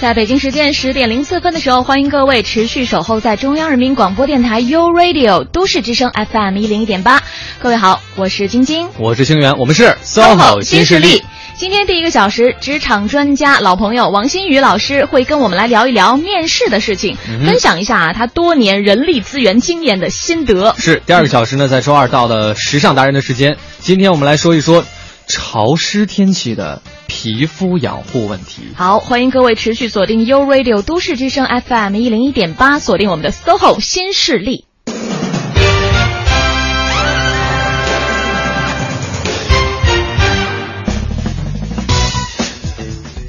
在北京时间十点零四分的时候，欢迎各位持续守候在中央人民广播电台 u Radio 都市之声 FM 一零一点八。各位好，我是晶晶，我是星源，我们是 SOHO 新势力。今天第一个小时，职场专家老朋友王新宇老师会跟我们来聊一聊面试的事情，分享一下啊他多年人力资源经验的心得。是第二个小时呢，在周二到了时尚达人的时间，今天我们来说一说。潮湿天气的皮肤养护问题。好，欢迎各位持续锁定 U Radio 都市之声 FM 一零一点八，锁定我们的 SOHO 新势力。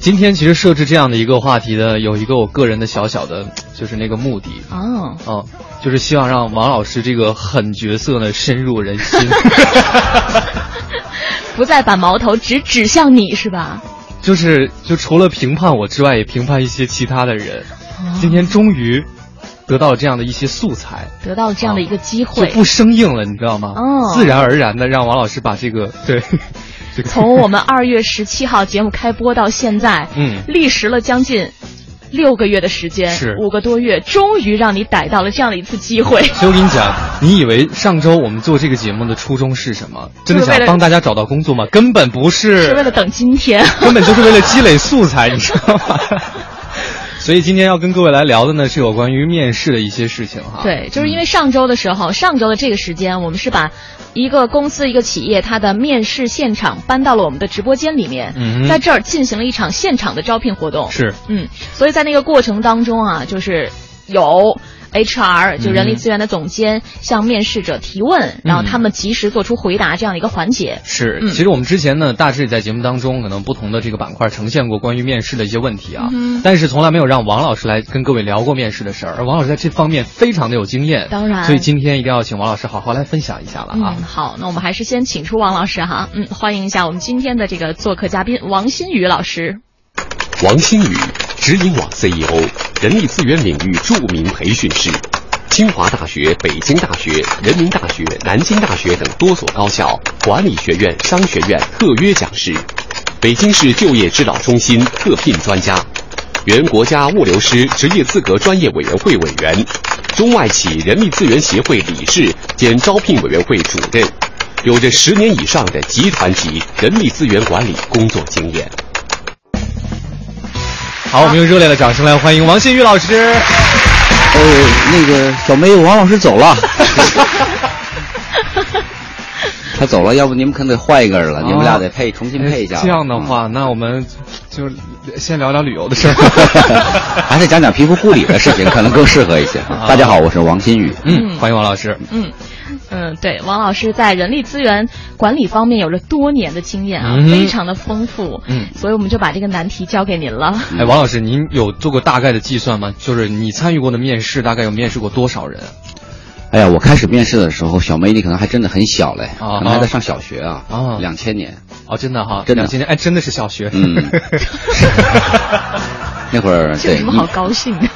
今天其实设置这样的一个话题的，有一个我个人的小小的，就是那个目的。哦，哦，就是希望让王老师这个狠角色呢深入人心。不再把矛头只指向你是吧？就是，就除了评判我之外，也评判一些其他的人。今天终于得到了这样的一些素材，得到了这样的一个机会，就不生硬了，你知道吗？哦，自然而然的让王老师把这个对，从我们二月十七号节目开播到现在，嗯，历时了将近。六个月的时间，是五个多月，终于让你逮到了这样的一次机会。所以我跟你讲，你以为上周我们做这个节目的初衷是什么？真的想帮大家找到工作吗？根本不是，是为了等今天，根本就是为了积累素材，你知道吗？所以今天要跟各位来聊的呢，是有关于面试的一些事情哈。对，就是因为上周的时候，上周的这个时间，我们是把。一个公司、一个企业，它的面试现场搬到了我们的直播间里面，在这儿进行了一场现场的招聘活动。是，嗯，所以在那个过程当中啊，就是有。HR 就人力资源的总监向面试者提问，然后他们及时做出回答，这样的一个环节。是，其实我们之前呢，大致在节目当中可能不同的这个板块呈现过关于面试的一些问题啊，但是从来没有让王老师来跟各位聊过面试的事儿，而王老师在这方面非常的有经验。当然，所以今天一定要请王老师好好来分享一下了啊。好，那我们还是先请出王老师哈，嗯，欢迎一下我们今天的这个做客嘉宾王新宇老师。王新宇，直营网 CEO，人力资源领域著名培训师。清华大学、北京大学、人民大学、南京大学等多所高校管理学院、商学院特约讲师，北京市就业指导中心特聘专家，原国家物流师职业资格专业委员会委员，中外企人力资源协会理事兼招聘委员会主任，有着十年以上的集团级人力资源管理工作经验。好，我们用热烈的掌声来欢迎王新宇老师。呃，那个小妹，王老师走了，他走了，要不你们可能得换一个人了，你们俩得配，重新配一下。这样的话，那我们就先聊聊旅游的事儿，还是讲讲皮肤护理的事情，可能更适合一些。大家好，我是王新宇，嗯，欢迎王老师，嗯。嗯，对，王老师在人力资源管理方面有着多年的经验啊，非常的丰富。嗯，所以我们就把这个难题交给您了。哎，王老师，您有做过大概的计算吗？就是你参与过的面试，大概有面试过多少人？哎呀，我开始面试的时候，小梅你可能还真的很小嘞，可能还在上小学啊。啊，两千年。哦，真的哈，真的，今年哎，真的是小学。嗯。那会儿 这有什么好高兴的？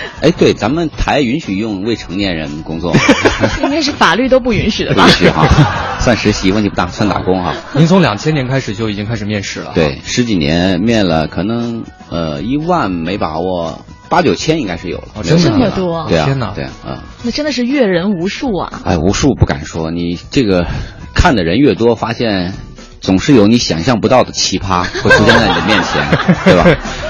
哎，对，咱们台允许用未成年人工作吗，应该是法律都不允许的吧？允许哈，算实习，问题不大，算打工哈。您从两千年开始就已经开始面试了？对，十几年面了，可能呃一万没把握，八九千应该是有了。这么多？对啊，天哪，对啊，那真的是阅人无数啊！哎，无数不敢说，你这个看的人越多，发现。总是有你想象不到的奇葩会出现在你的面前，对吧？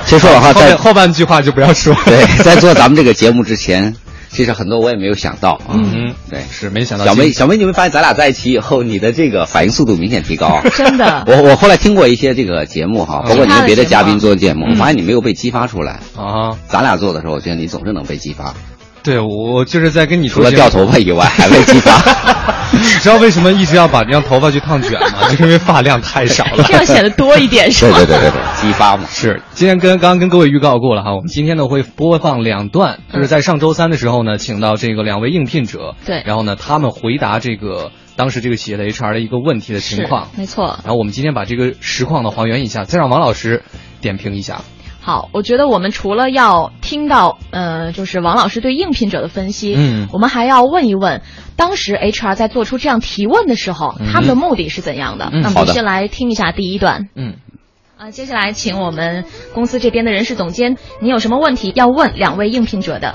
其实说老话，在后半句话就不要说。对，在做咱们这个节目之前，其实很多我也没有想到啊。嗯，对，是没想到。小梅，小梅，你没发现咱俩在一起以后，你的这个反应速度明显提高。真的。我我后来听过一些这个节目哈，包括你跟别的嘉宾做的节目，我发现你没有被激发出来啊。咱俩做的时候，我觉得你总是能被激发。对，我就是在跟你除了掉头发以外，还会激发。你知道为什么一直要把让头发去烫卷吗？就是因为发量太少了，这样显得多一点 是吧？对对对对对，激发嘛。是，今天跟刚刚跟各位预告过了哈，我们今天呢会播放两段，就是在上周三的时候呢，请到这个两位应聘者，对，然后呢他们回答这个当时这个企业的 HR 的一个问题的情况，没错。然后我们今天把这个实况呢还原一下，再让王老师点评一下。好，我觉得我们除了要听到呃，就是王老师对应聘者的分析，嗯，我们还要问一问，当时 HR 在做出这样提问的时候，他们的目的是怎样的？那我们先来听一下第一段。嗯。啊，接下来请我们公司这边的人事总监，你有什么问题要问两位应聘者的？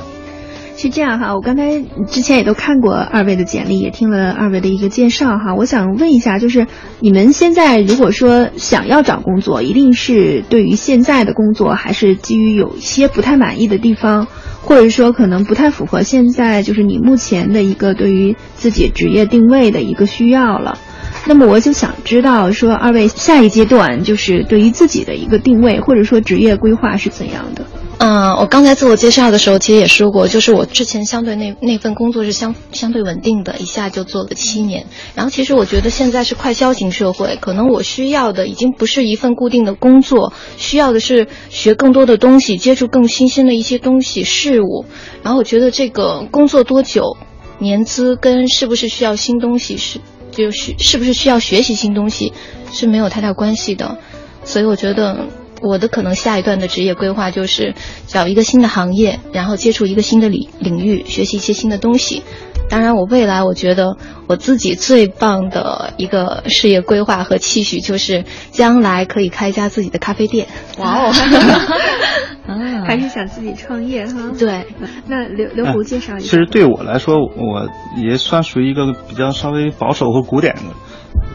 是这样哈，我刚才之前也都看过二位的简历，也听了二位的一个介绍哈。我想问一下，就是你们现在如果说想要找工作，一定是对于现在的工作，还是基于有一些不太满意的地方，或者说可能不太符合现在就是你目前的一个对于自己职业定位的一个需要了？那么我就想知道，说二位下一阶段就是对于自己的一个定位，或者说职业规划是怎样的？嗯，我刚才自我介绍的时候，其实也说过，就是我之前相对那那份工作是相相对稳定的，一下就做了七年。然后其实我觉得现在是快消型社会，可能我需要的已经不是一份固定的工作，需要的是学更多的东西，接触更新鲜的一些东西事物。然后我觉得这个工作多久、年资跟是不是需要新东西是。就是是不是需要学习新东西是没有太大关系的，所以我觉得我的可能下一段的职业规划就是找一个新的行业，然后接触一个新的领领域，学习一些新的东西。当然，我未来我觉得我自己最棒的一个事业规划和期许就是将来可以开一家自己的咖啡店。哇哦，还是想自己创业哈？对。那刘刘虎介绍一下。其实对我来说，我也算属于一个比较稍微保守和古典的。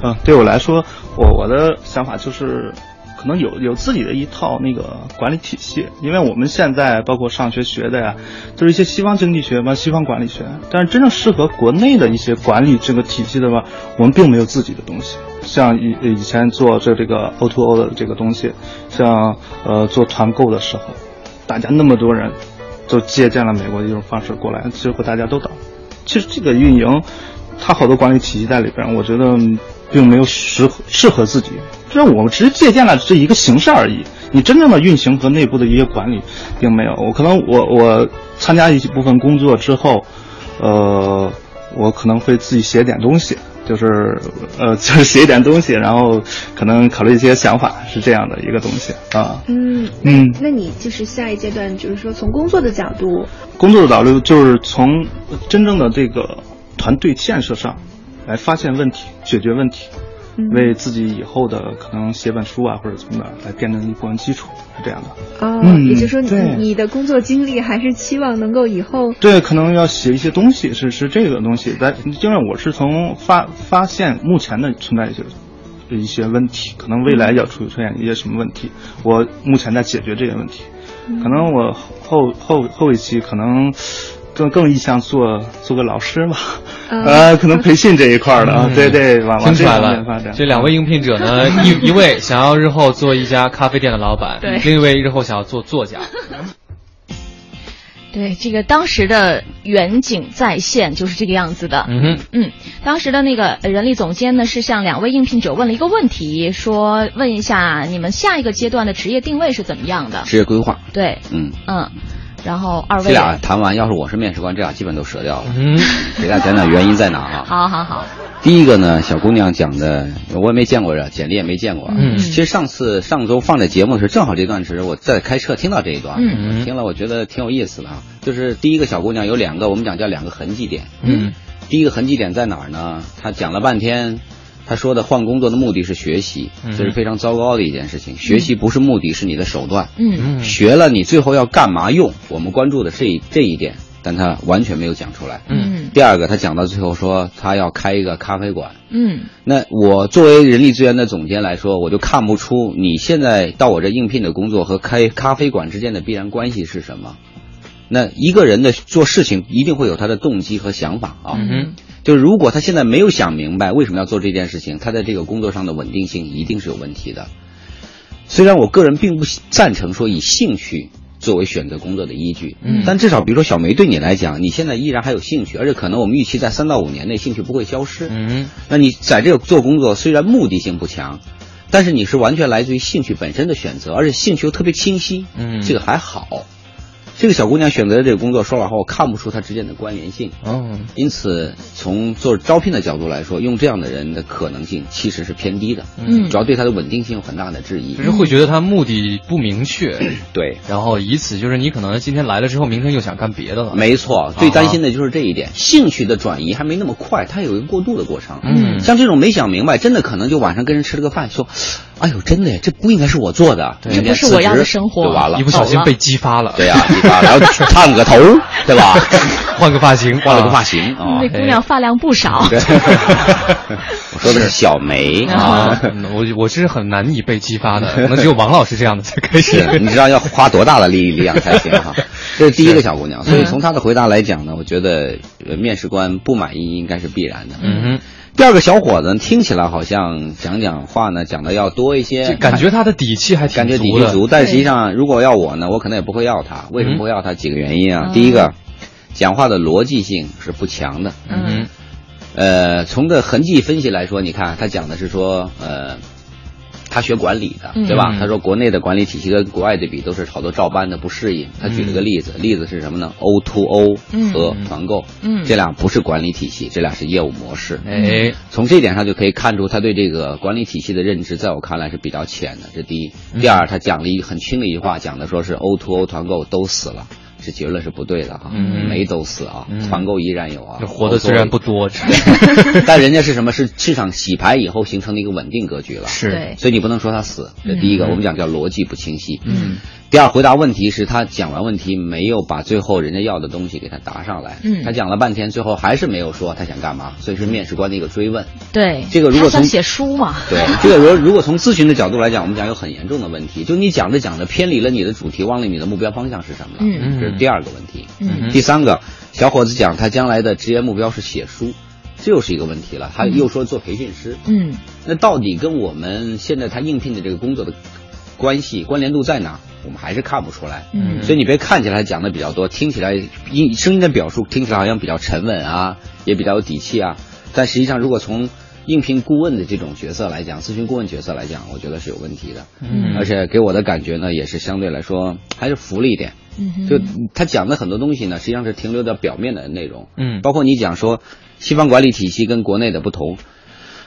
嗯，对我来说，我我的想法就是。可能有有自己的一套那个管理体系，因为我们现在包括上学学的呀，都是一些西方经济学嘛、西方管理学，但是真正适合国内的一些管理这个体系的话，我们并没有自己的东西。像以以前做这这个 O to O 的这个东西，像呃做团购的时候，大家那么多人都借鉴了美国的一种方式过来，结果大家都倒。其实这个运营，它好多管理体系在里边，我觉得并没有适合适合自己。这我们只是借鉴了这一个形式而已，你真正的运行和内部的一些管理，并没有。我可能我我参加一部分工作之后，呃，我可能会自己写点东西，就是呃，就是写一点东西，然后可能考虑一些想法，是这样的一个东西啊。嗯嗯，那你就是下一阶段，就是说从工作的角度，工作的角度就是从真正的这个团队建设上来发现问题，解决问题。为自己以后的可能写本书啊，或者怎么的，来奠定一部分基础，是这样的。哦，也就是说，你你的工作经历还是期望能够以后对，可能要写一些东西，是是这个东西。但因为我是从发发现目前的存在一些一些问题，可能未来要出出现一些什么问题，我目前在解决这些问题。可能我后后后一期可能。更更意向做做个老师嘛，呃，可能培训这一块的啊，对对，往往这方面发展。这两位应聘者呢，一一位想要日后做一家咖啡店的老板，另一位日后想要做作家。对，这个当时的远景再现就是这个样子的。嗯哼，嗯，当时的那个人力总监呢，是向两位应聘者问了一个问题，说问一下你们下一个阶段的职业定位是怎么样的？职业规划。对，嗯嗯。然后二位这俩谈完，要是我是面试官，这俩基本都折掉了。嗯，给大家讲讲原因在哪啊？好好好。第一个呢，小姑娘讲的，我也没见过这简历，也没见过。嗯，其实上次上周放在节目的时候，正好这段时我在开车听到这一段，嗯，听了我觉得挺有意思的啊。就是第一个小姑娘有两个，我们讲叫两个痕迹点。嗯，第一个痕迹点在哪儿呢？她讲了半天。他说的换工作的目的是学习，这是非常糟糕的一件事情。学习不是目的，是你的手段。嗯，学了你最后要干嘛用？我们关注的这这一点，但他完全没有讲出来。嗯，第二个，他讲到最后说他要开一个咖啡馆。嗯，那我作为人力资源的总监来说，我就看不出你现在到我这应聘的工作和开咖啡馆之间的必然关系是什么。那一个人的做事情一定会有他的动机和想法啊。嗯。就是如果他现在没有想明白为什么要做这件事情，他在这个工作上的稳定性一定是有问题的。虽然我个人并不赞成说以兴趣作为选择工作的依据，嗯，但至少比如说小梅对你来讲，你现在依然还有兴趣，而且可能我们预期在三到五年内兴趣不会消失，嗯，那你在这个做工作虽然目的性不强，但是你是完全来自于兴趣本身的选择，而且兴趣又特别清晰，嗯，这个还好。这个小姑娘选择的这个工作，说老实话，我看不出她之间的关联性。嗯，因此从做招聘的角度来说，用这样的人的可能性其实是偏低的。嗯，主要对她的稳定性有很大的质疑。就是会觉得她目的不明确。对，然后以此就是你可能今天来了之后，明天又想干别的了。没错，最担心的就是这一点，兴趣的转移还没那么快，它有一个过渡的过程。嗯，像这种没想明白，真的可能就晚上跟人吃了个饭，说：“哎呦，真的，这不应该是我做的，这不是我要的生活。”就完了，一不小心被激发了。对呀，激发，然后烫个头，对吧？换个发型，换了个发型啊。那姑娘发量不少。我说的是小梅啊，我我是很难以被激发的，可能只有王老师这样的才开始。你知道要花多大的力力量才行哈？这是第一个小姑娘，所以从她的回答来讲呢，我觉得面试官不满意应该是必然的。嗯哼。第二个小伙子听起来好像讲讲话呢，讲的要多一些，感觉他的底气还感觉底气足，但实际上如果要我呢，我可能也不会要他。为什么不会要他？几个原因啊。第一个，讲话的逻辑性是不强的。嗯。呃，从这痕迹分析来说，你看他讲的是说，呃。他学管理的，对吧？他说国内的管理体系跟国外的比都是好多照搬的，不适应。他举了个例子，例子是什么呢？O to O 和团购，这俩不是管理体系，这俩是业务模式。哎，从这点上就可以看出他对这个管理体系的认知，在我看来是比较浅的。这第一，第二，他讲了一很轻的一句话，讲的说是 O to O 团购都死了。这结论是不对的哈，没都死啊，团购依然有啊，活的虽然不多，但人家是什么？是市场洗牌以后形成的一个稳定格局了，是，所以你不能说他死。这第一个，我们讲叫逻辑不清晰。嗯。第二，回答问题是他讲完问题没有把最后人家要的东西给他答上来。嗯。他讲了半天，最后还是没有说他想干嘛，所以是面试官的一个追问。对。这个如果从写书嘛。对，这个如如果从咨询的角度来讲，我们讲有很严重的问题，就你讲着讲着偏离了你的主题，忘了你的目标方向是什么了。嗯。这是第二个问题。嗯。第三个，小伙子讲他将来的职业目标是写书，这又是一个问题了。他又说做培训师。嗯。那到底跟我们现在他应聘的这个工作的关系关联度在哪？我们还是看不出来，嗯，所以你别看起来讲的比较多，听起来音声音的表述听起来好像比较沉稳啊，也比较有底气啊，但实际上如果从应聘顾问的这种角色来讲，咨询顾问角色来讲，我觉得是有问题的，嗯，而且给我的感觉呢，也是相对来说还是浮了一点，嗯，就他讲的很多东西呢，实际上是停留在表面的内容，嗯，包括你讲说西方管理体系跟国内的不同，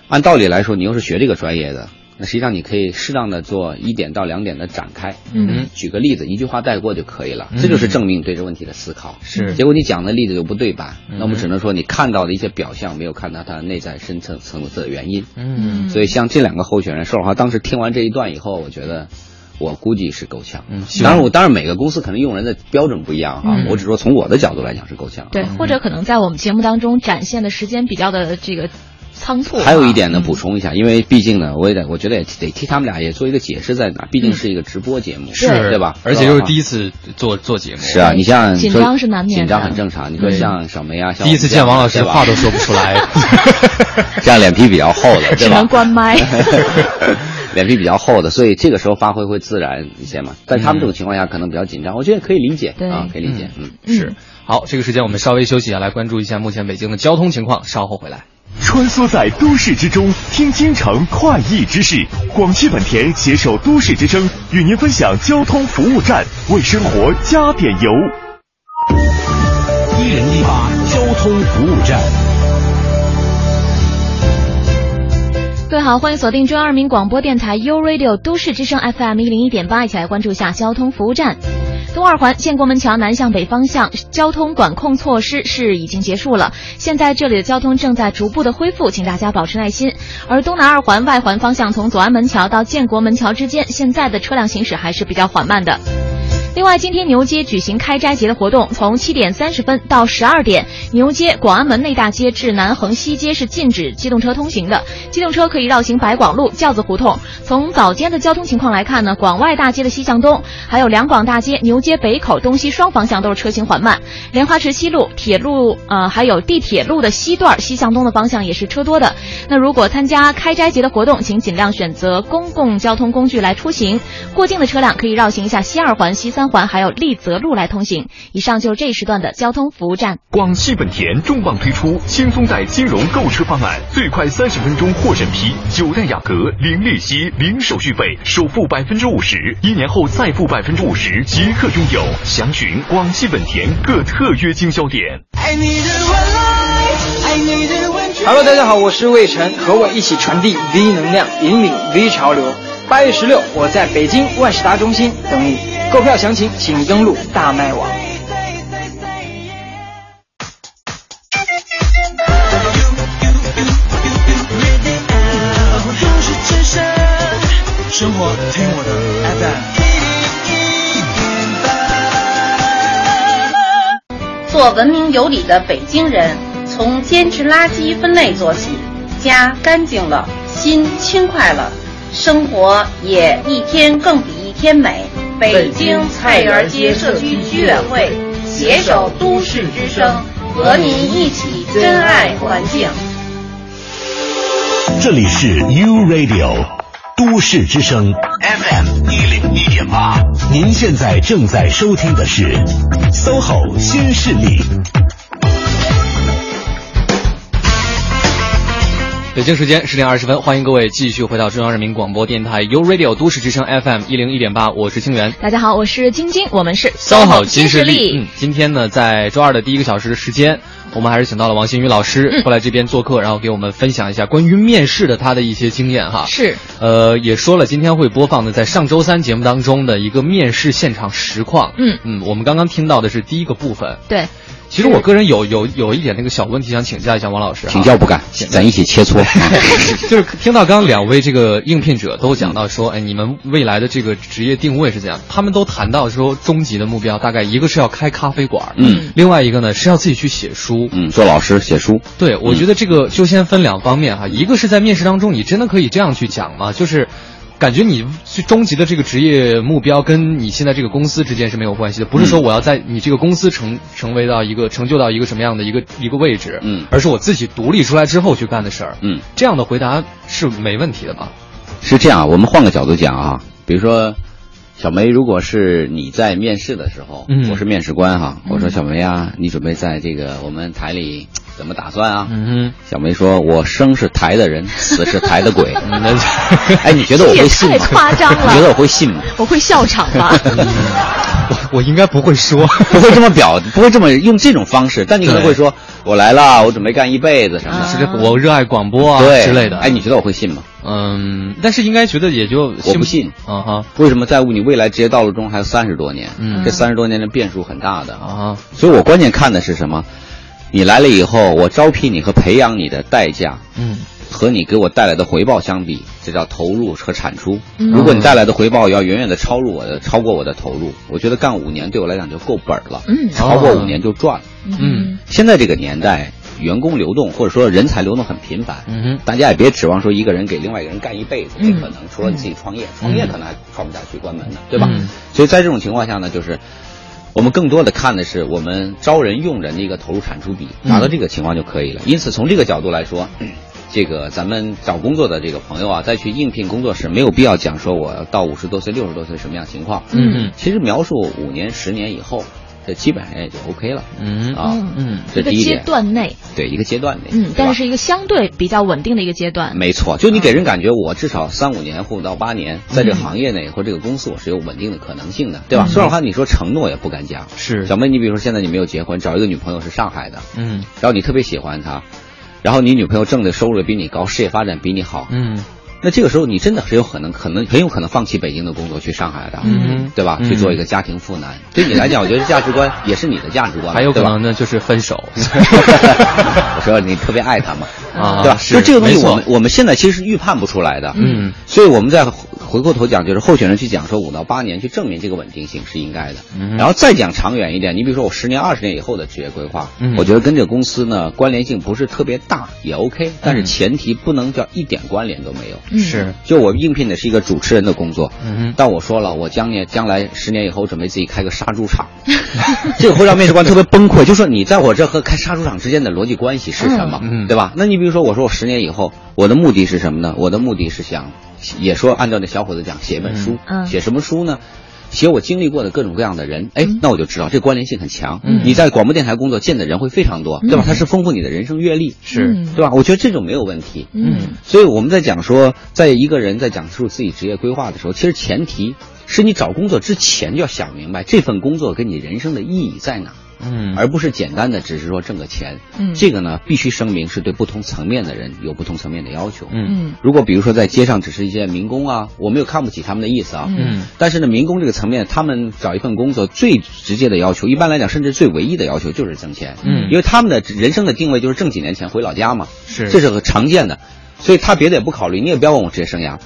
按道理来说，你又是学这个专业的。那实际上你可以适当的做一点到两点的展开，嗯，举个例子，一句话带过就可以了，这就是证明对这问题的思考。是，结果你讲的例子又不对版，那我们只能说你看到的一些表象，没有看到它内在深层层次的原因。嗯，所以像这两个候选人，说实话，当时听完这一段以后，我觉得我估计是够呛。嗯，当然我当然每个公司可能用人的标准不一样啊，我只说从我的角度来讲是够呛。对，或者可能在我们节目当中展现的时间比较的这个。仓促。还有一点呢，补充一下，因为毕竟呢，我也得，我觉得也得替他们俩也做一个解释在哪，毕竟是一个直播节目，是，对吧？而且又是第一次做做节目。是啊，你像紧张是难免，紧张很正常。你说像小梅啊，第一次见王老师，话都说不出来，这样脸皮比较厚的，只能关麦。脸皮比较厚的，所以这个时候发挥会自然一些嘛。在他们这种情况下，可能比较紧张，我觉得可以理解啊，可以理解。嗯，是。好，这个时间我们稍微休息一下，来关注一下目前北京的交通情况，稍后回来。穿梭在都市之中，听京城快意之事。广汽本田携手都市之声，与您分享交通服务站，为生活加点油。一零一八交通服务站。各位好，欢迎锁定中央人民广播电台 u Radio 都市之声 FM 一零一点八，一起来关注一下交通服务站。东二环建国门桥南向北方向交通管控措施是已经结束了，现在这里的交通正在逐步的恢复，请大家保持耐心。而东南二环外环方向从左安门桥到建国门桥之间，现在的车辆行驶还是比较缓慢的。另外，今天牛街举行开斋节的活动，从七点三十分到十二点，牛街广安门内大街至南横西街是禁止机动车通行的，机动车可以绕行白广路、轿子胡同。从早间的交通情况来看呢，广外大街的西向东，还有两广大街、牛街北口东西双方向都是车行缓慢。莲花池西路、铁路呃，还有地铁路的西段西向东的方向也是车多的。那如果参加开斋节的活动，请尽量选择公共交通工具来出行。过境的车辆可以绕行一下西二环、西三。三环还有立泽路来通行。以上就是这一时段的交通服务站。广汽本田重磅推出轻松贷金融购车方案，最快三十分钟获审批九代雅阁、零利息，零手续费，首付百分之五十，一年后再付百分之五十，即刻拥有。详询广汽本田各特约经销点。Hello，大家好，我是魏晨，和我一起传递 V 能量，引领 V 潮流。八月十六，我在北京万事达中心等你。购票详情请登录大麦网。生活听我的 FM。做文明有礼的北京人，从坚持垃圾分类做起，家干净了，心轻快了，生活也一天更比一天美。北京菜园街社区居委会携手都市之声，和您一起珍爱环境。这里是 U Radio 都市之声 FM 一零一点八，您现在正在收听的是 SOHO 新势力。北京时间十点二十分，欢迎各位继续回到中央人民广播电台 U Radio 都市之声 FM 一零一点八，我是清源。大家好，我是晶晶，我们是 SOHO 新势力。力。嗯，今天呢，在周二的第一个小时的时间，我们还是请到了王新宇老师嗯过来这边做客，然后给我们分享一下关于面试的他的一些经验哈。是，呃，也说了今天会播放的在上周三节目当中的一个面试现场实况。嗯嗯，我们刚刚听到的是第一个部分。对。其实我个人有有有一点那个小问题想请教一下王老师、啊，请教不敢，咱一起切磋。就是听到刚刚两位这个应聘者都讲到说，哎，你们未来的这个职业定位是怎样？他们都谈到说，终极的目标大概一个是要开咖啡馆，嗯，另外一个呢是要自己去写书，嗯，做老师写书。对，我觉得这个就先分两方面哈，一个是在面试当中，你真的可以这样去讲吗？就是。感觉你最终极的这个职业目标跟你现在这个公司之间是没有关系的，不是说我要在你这个公司成成为到一个成就到一个什么样的一个一个位置，嗯，而是我自己独立出来之后去干的事儿，嗯，这样的回答是没问题的吧？是这样，我们换个角度讲啊，比如说，小梅，如果是你在面试的时候，嗯。我是面试官哈，我说小梅啊，你准备在这个我们台里怎么打算啊？嗯小梅说：“我生是台的人，死是台的鬼。” 哎，你觉得我会信吗？太夸张了你觉得我会信吗？我会笑场吧？我我应该不会说，不会这么表，不会这么用这种方式，但你可能会说：“我来了，我准备干一辈子什么的，是这我热爱广播啊对之类的。哎，你觉得我会信吗？嗯，但是应该觉得也就我不信。啊哈，为什么在乎你未来职业道路中还有三十多年？嗯这三十多年的变数很大的啊，所以我关键看的是什么？你来了以后，我招聘你和培养你的代价，嗯，和你给我带来的回报相比，这叫投入和产出。嗯如果你带来的回报要远远的超入我的，超过我的投入，我觉得干五年对我来讲就够本儿了。嗯超过五年就赚了。嗯，现在这个年代，员工流动或者说人才流动很频繁，嗯哼，大家也别指望说一个人给另外一个人干一辈子，嗯可能。除了你自己创业，创业可能还创不下去，关门呢，对吧？嗯所以在这种情况下呢，就是我们更多的看的是我们招人用人的一个投入产出比，达到这个情况就可以了。因此，从这个角度来说。这个咱们找工作的这个朋友啊，再去应聘工作时，没有必要讲说我到五十多岁、六十多岁什么样情况。嗯，其实描述五年、十年以后，这基本上也就 OK 了。嗯啊，嗯，这第一点。段内，对一个阶段内，嗯，但是是一个相对比较稳定的一个阶段。没错，就你给人感觉我至少三五年或到八年，在嗯这个行业内或这个公司我是有稳定的可能性的，对吧？嗯说实话，你说承诺也不敢讲。是小妹，你比如说现在你没有结婚，找一个女朋友是上海的，嗯然后你特别喜欢她，然后你女朋友挣的收入比你高，事业发展比你好，嗯那这个时候你真的是有可能，可能很有可能放弃北京的工作去上海的，嗯对吧？嗯去做一个家庭妇男，对你来讲，我觉得价值观也是你的价值观，还有可能呢就是分手。我说你特别爱他嘛，啊对吧？是就这个东西，我们我们现在其实是预判不出来的，嗯，所以我们再回过头讲，就是候选人去讲说五到八年去证明这个稳定性是应该的，嗯然后再讲长远一点，你比如说我十年、二十年以后的职业规划，嗯我觉得跟这个公司呢关联性不是特别大也 OK，但是前提不能叫一点关联都没有。嗯是，就我应聘的是一个主持人的工作，嗯但我说了，我将年将来十年以后准备自己开个杀猪场，这个会让面试官特别崩溃。就说你在我这和开杀猪场之间的逻辑关系是什么，对吧？那你比如说，我说我十年以后，我的目的是什么呢？我的目的是想，也说按照那小伙子讲，写一本书，嗯写什么书呢？写我经历过的各种各样的人，哎，那我就知道这关联性很强。嗯你在广播电台工作，见的人会非常多，对吧？它是丰富你的人生阅历，是对吧？我觉得这种没有问题。嗯所以我们在讲说，在一个人在讲述自己职业规划的时候，其实前提是你找工作之前就要想明白这份工作跟你人生的意义在哪。嗯而不是简单的只是说挣个钱。嗯这个呢，必须声明是对不同层面的人有不同层面的要求。嗯如果比如说在街上只是一些民工啊，我没有看不起他们的意思啊。嗯但是呢，民工这个层面，他们找一份工作最直接的要求，一般来讲，甚至最唯一的要求就是挣钱。嗯因为他们的人生的定位就是挣几年钱回老家嘛，是这是很常见的。所以他别的也不考虑，你也不要问我职业生涯，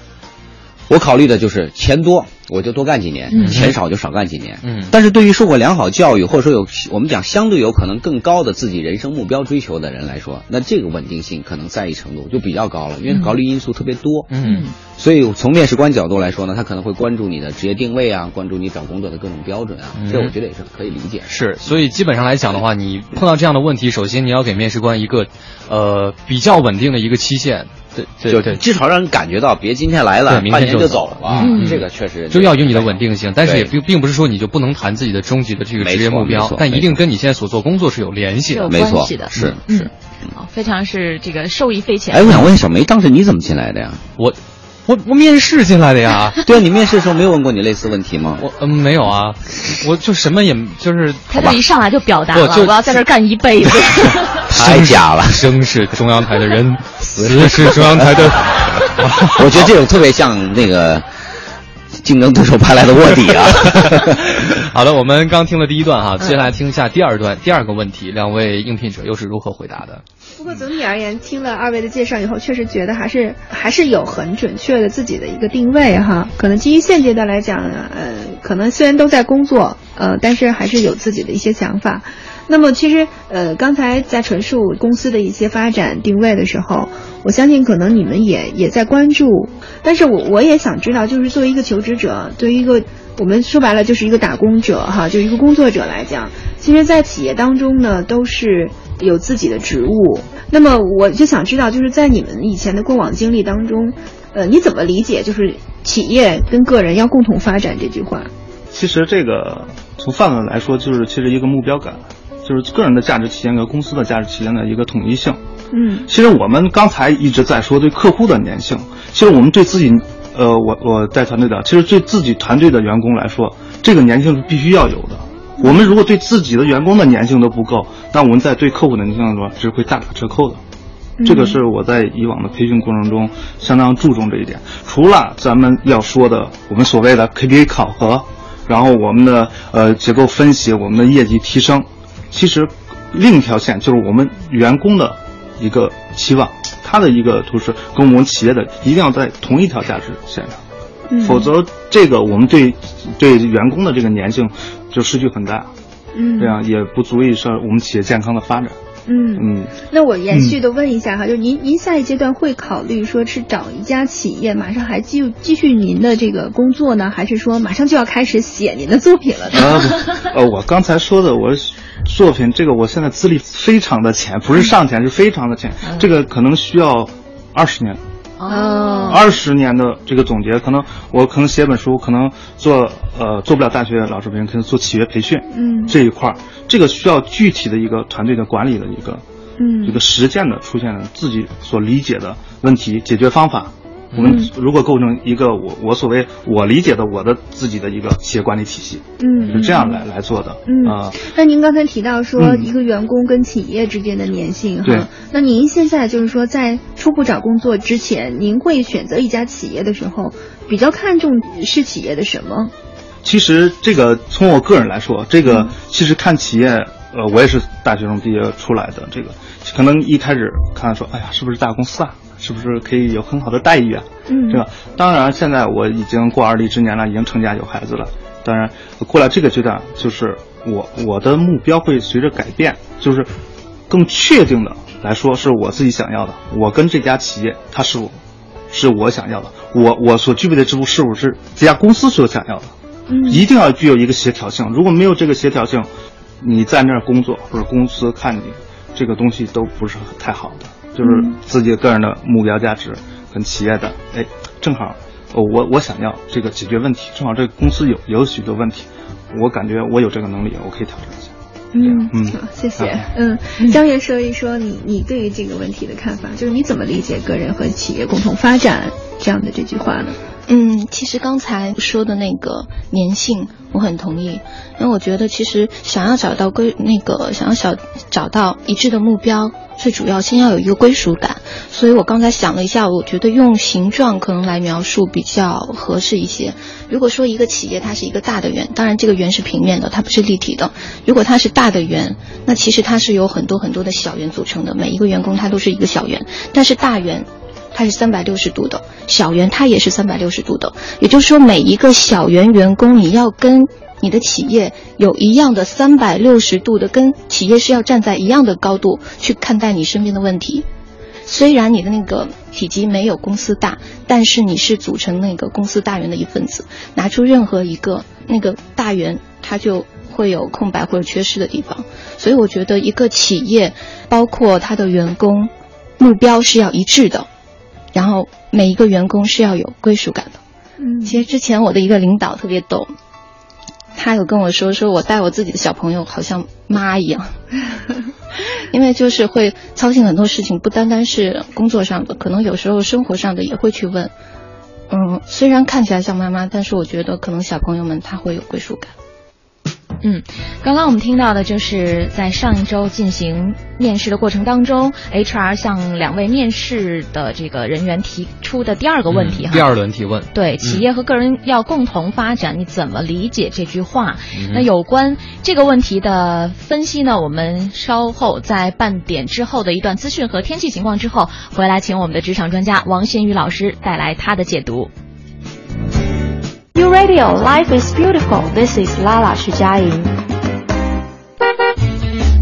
我考虑的就是钱多我就多干几年，嗯钱少就少干几年。嗯但是对于受过良好教育，或者说有我们讲相对有可能更高的自己人生目标追求的人来说，那这个稳定性可能在意程度就比较高了，因为考虑因素特别多。嗯所以从面试官角度来说呢，他可能会关注你的职业定位啊，关注你找工作的各种标准啊，嗯这我觉得也是可以理解的。是，所以基本上来讲的话，你碰到这样的问题，首先你要给面试官一个呃比较稳定的一个期限，对对至少让人感觉到，别今天来了，半年明天就走了。啊，嗯。这个确实就要有你的稳定性，但是也并并不是说你就不能谈自己的终极的这个职业目标，但一定跟你现在所做工作是有联系的。没错关系的，是嗯是。好，非常是这个受益匪浅。哎，我想问小梅，当时你怎么进来的呀？我我我面试进来的呀，对啊，你面试的时候没有问过你类似问题吗？我嗯没有啊，我就什么也就是他就一上来就表达了，不就我要在这儿干一辈子。太假了，生是中央台的人，死是中央台的。我觉得这种特别像那个竞争对手派来的卧底啊。好的，我们刚听了第一段哈，接下来听一下第二段，第二个问题，两位应聘者又是如何回答的？不过总体而言，听了二位的介绍以后，确实觉得还是还是有很准确的自己的一个定位哈。可能基于现阶段来讲，呃，可能虽然都在工作，呃，但是还是有自己的一些想法。那么其实，呃，刚才在陈述公司的一些发展定位的时候，我相信可能你们也也在关注。但是我我也想知道，就是作为一个求职者，对于一个我们说白了就是一个打工者哈，就一个工作者来讲，其实，在企业当中呢，都是有自己的职务。那么我就想知道，就是在你们以前的过往经历当中，呃，你怎么理解就是企业跟个人要共同发展这句话？其实这个从范围来说，就是其实一个目标感，就是个人的价值体现和公司的价值体现的一个统一性。嗯其实我们刚才一直在说对客户的粘性，其实我们对自己，呃，我我带团队的，其实对自己团队的员工来说，这个粘性是必须要有的。我们如果对自己的员工的粘性都不够，那我们在对客户的粘性上说，是会大打折扣的。这个是我在以往的培训过程中相当注重这一点。除了咱们要说的我们所谓的 KPI 考核，然后我们的呃结构分析，我们的业绩提升，其实另一条线就是我们员工的一个期望，他的一个就是跟我们企业的一定要在同一条价值线上。嗯否则这个我们对对员工的这个粘性就失去很大，嗯。这样也不足以说我们企业健康的发展。嗯。嗯，那我延续的问一下哈，就是您您下一阶段会考虑说是找一家企业马上还继继续您的这个工作呢，还是说马上就要开始写您的作品了呢？呃，呃，我刚才说的，我作品这个，我现在资历非常的浅，不是上浅，是非常的浅，这个可能需要二十年。哦二十年的这个总结，可能我可能写本书，可能做呃做不了大学老师培训，可能做企业培训，嗯这一块儿，这个需要具体的一个团队的管理的一个嗯这个实践的出现的自己所理解的问题解决方法。我们嗯。如果构成一个我我所谓我理解的我的自己的一个企业管理体系，嗯。是这样来来做的。嗯。啊，那您刚才提到说嗯。一个员工跟企业之间的粘性哈，那您现在就是说在初步找工作之前，您会选择一家企业的时候，比较看重是企业的什么？其实这个从我个人来说，这个其实看企业，呃，我也是大学生毕业出来的，这个可能一开始看说，哎呀，是不是大公司啊？是不是可以有很好的待遇啊？嗯对吧？当然，现在我已经过而立之年了，已经成家有孩子了。当然，过了这个阶段，就是我我的目标会随着改变，就是更确定的来说，是我自己想要的。我跟这家企业，它是我是我想要的，我我所具备的职务是不是这家公司所想要的？嗯一定要具有一个协调性。如果没有这个协调性，你在那儿工作或者公司看你这个东西都不是太好的，就是嗯自己个人的目标价值跟企业的，哎，正好哦，我我想要这个解决问题，正好这个公司有有许多问题，我感觉我有这个能力，我可以挑战一下。嗯嗯好，谢谢。嗯，张悦说一说你你对于这个问题的看法，就是你怎么理解个人和企业共同发展这样的这句话呢？嗯，其实刚才说的那个粘性，我很同意，因为我觉得其实想要找到归那个想要小找到一致的目标，最主要先要有一个归属感。所以我刚才想了一下，我觉得用形状可能来描述比较合适一些。如果说一个企业它是一个大的圆，当然这个圆是平面的，它不是立体的。如果它是大的圆，那其实它是由很多很多的小圆组成的，每一个员工他都是一个小圆，但是大圆。它是三百六十度的，小圆它也是三百六十度的，也就是说每一个小圆员工你要跟你的企业有一样的三百六十度的，跟企业是要站在一样的高度去看待你身边的问题。虽然你的那个体积没有公司大，但是你是组成那个公司大圆的一份子，拿出任何一个那个大圆，它就会有空白或者缺失的地方。所以我觉得一个企业，包括他的员工，目标是要一致的。然后每一个员工是要有归属感的。嗯，其实之前我的一个领导特别逗，他有跟我说，说我带我自己的小朋友好像妈一样，因为就是会操心很多事情，不单单是工作上的，可能有时候生活上的也会去问。嗯，虽然看起来像妈妈，但是我觉得可能小朋友们他会有归属感。嗯，刚刚我们听到的就是在上一周进行面试的过程当中，HR 向两位面试的这个人员提出的第二个问题哈。第二轮提问。对，企业和个人要共同发展，你怎么理解这句话？嗯那有关这个问题的分析呢？我们稍后在半点之后的一段资讯和天气情况之后，回来请我们的职场专家王新宇老师带来他的解读。Radio Life is beautiful. This is Lala 徐佳莹。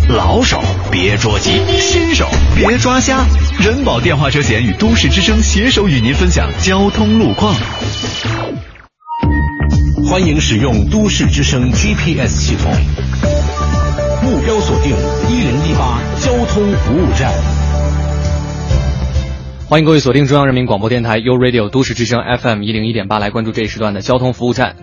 老手别捉急，新手别抓瞎。人保电话车险与都市之声携手与您分享交通路况。欢迎使用都市之声 GPS 系统，目标锁定一零一八交通服务站。欢迎各位锁定中央人民广播电台 u Radio 都市之声 FM 一零一点八，来关注这一时段的交通服务站。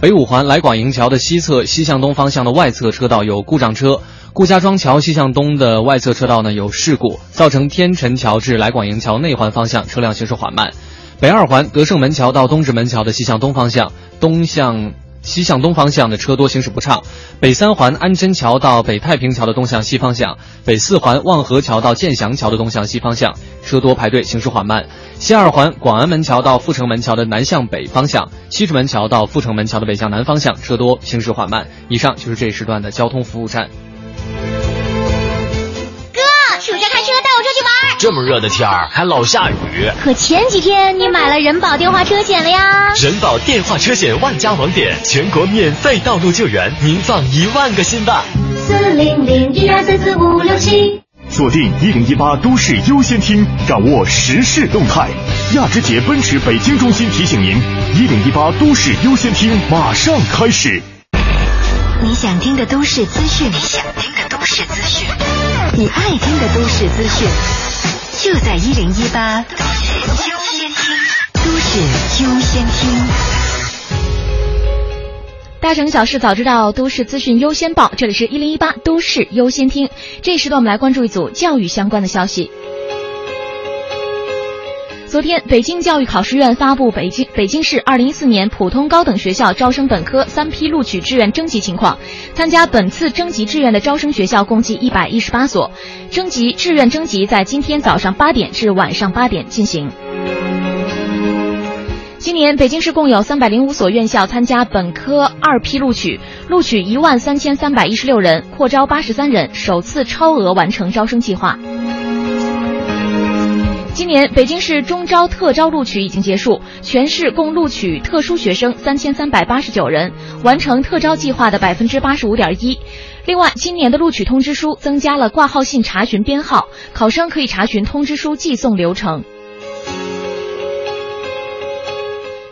北五环来广营桥的西侧西向东方向的外侧车道有故障车，顾家庄桥西向东的外侧车道呢有事故，造成天辰桥至来广营桥内环方向车辆行驶缓慢。北二环德胜门桥到东直门桥的西向东方向，东向西向东方向的车多行驶不畅；北三环安贞桥到北太平桥的东向西方向，北四环望河桥到建祥桥的东向西方向车多排队行驶缓慢；西二环广安门桥到阜成门桥的南向北方向，西直门桥到阜成门桥的北向南方向车多行驶缓慢。以上就是这一时段的交通服务站。这么热的天儿还老下雨，可前几天你买了人保电话车险了呀？人保电话车险万家网点，全国免费道路救援，您放一万个心吧。四零零一二三四五六七。锁定一零一八都市优先听，掌握时事动态。亚之杰奔驰北京中心提醒您：一零一八都市优先听马上开始。你想听的都市资讯，你想听的都市资讯，你爱听的都市资讯，就在一零一八都市优先听，都市优先听。大城小事早知道，都市资讯优先报。这里是一零一八都市优先听。这时段我们来关注一组教育相关的消息。昨天，北京教育考试院发布北京北京市二零一四年普通高等学校招生本科三批录取志愿征集情况。参加本次征集志愿的招生学校共计一百一十八所，征集志愿征集在今天早上八点至晚上八点进行。今年北京市共有三百零五所院校参加本科二批录取，录取一万三千三百一十六人，扩招八十三人，首次超额完成招生计划。今年北京市中招特招录取已经结束，全市共录取特殊学生三千三百八十九人，完成特招计划的百分之八十五点一。另外，今年的录取通知书增加了挂号信查询编号，考生可以查询通知书寄送流程。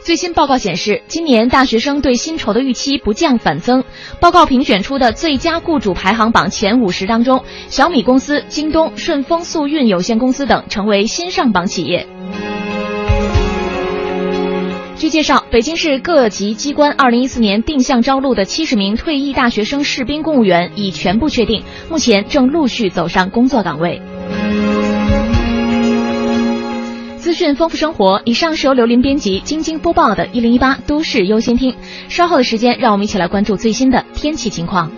最新报告显示，今年大学生对薪酬的预期不降反增。报告评选出的最佳雇主排行榜前五十当中，小米公司、京东、顺丰速运有限公司等成为新上榜企业。据介绍，北京市各级机关二零一四年定向招录的七十名退役大学生士兵公务员已全部确定，目前正陆续走上工作岗位。资讯丰富生活，以上是由刘林编辑、晶晶播报的《一零一八都市优先听》。稍后的时间，让我们一起来关注最新的天气情况。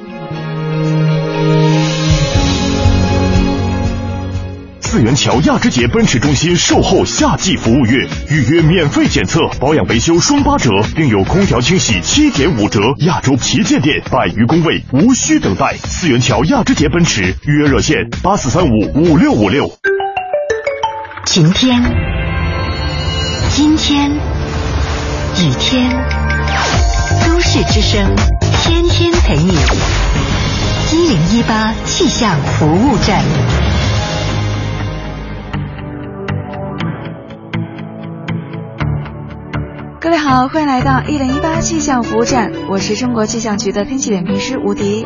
四元桥亚之杰奔驰中心售后夏季服务月，预约免费检测、保养维修双八折，并有空调清洗七点五折。亚洲旗舰店百余工位，无需等待。四元桥亚之杰奔驰预约热线：八四三五五六五六。晴天，阴天，雨天，都市之声，天天陪你。一零一八气象服务站。各位好，欢迎来到一零一八气象服务站，我是中国气象局的天气点评师吴迪。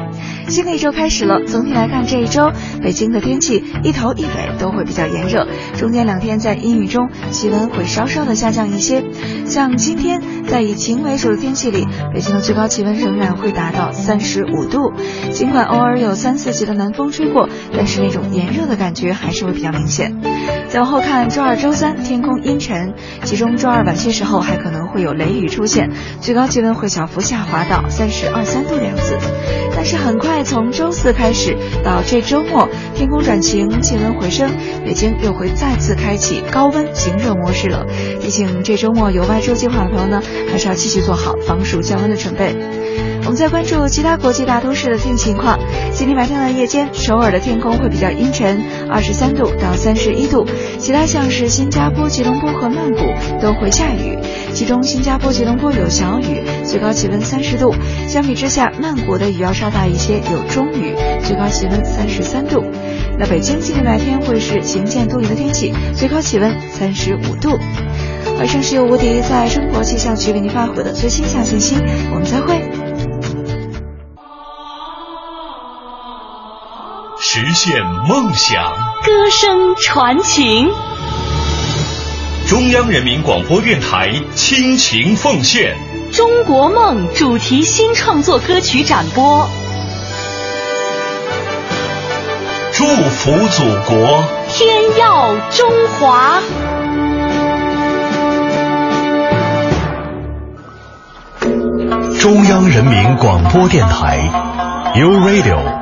新的一周开始了，总体来看，这一周北京的天气一头一尾都会比较炎热，中间两天在阴雨中，气温会稍稍的下降一些。像今天在以晴为主的天气里，北京的最高气温仍然会达到三十五度，尽管偶尔有三四级的南风吹过，但是那种炎热的感觉还是会比较明显。再往后看，周二、周三天空阴沉，其中周二晚些时候还可能会有雷雨出现，最高气温会小幅下滑到三十二三度的样子。但是很快从周四开始到这周末，天空转晴，气温回升，北京又会再次开启高温晴热模式了。提醒这周末有外出计划的朋友呢，还是要继续做好防暑降温的准备。我们再关注其他国际大都市的天气情况。今天白天的夜间，首尔的天空会比较阴沉，二十三度到三十一度。其他像是新加坡、吉隆坡和曼谷都会下雨，其中新加坡、吉隆坡有小雨，最高气温三十度。相比之下，曼谷的雨要稍大一些，有中雨，最高气温三十三度。那北京今天白天会是晴间多云的天气，最高气温三十五度。以上是由无敌在中国气象局为您发回的最新气象信息，我们再会。实现梦想，歌声传情。中央人民广播电台倾情奉献《中国梦》主题新创作歌曲展播，祝福祖国，天耀中华。中央人民广播电台，U Radio。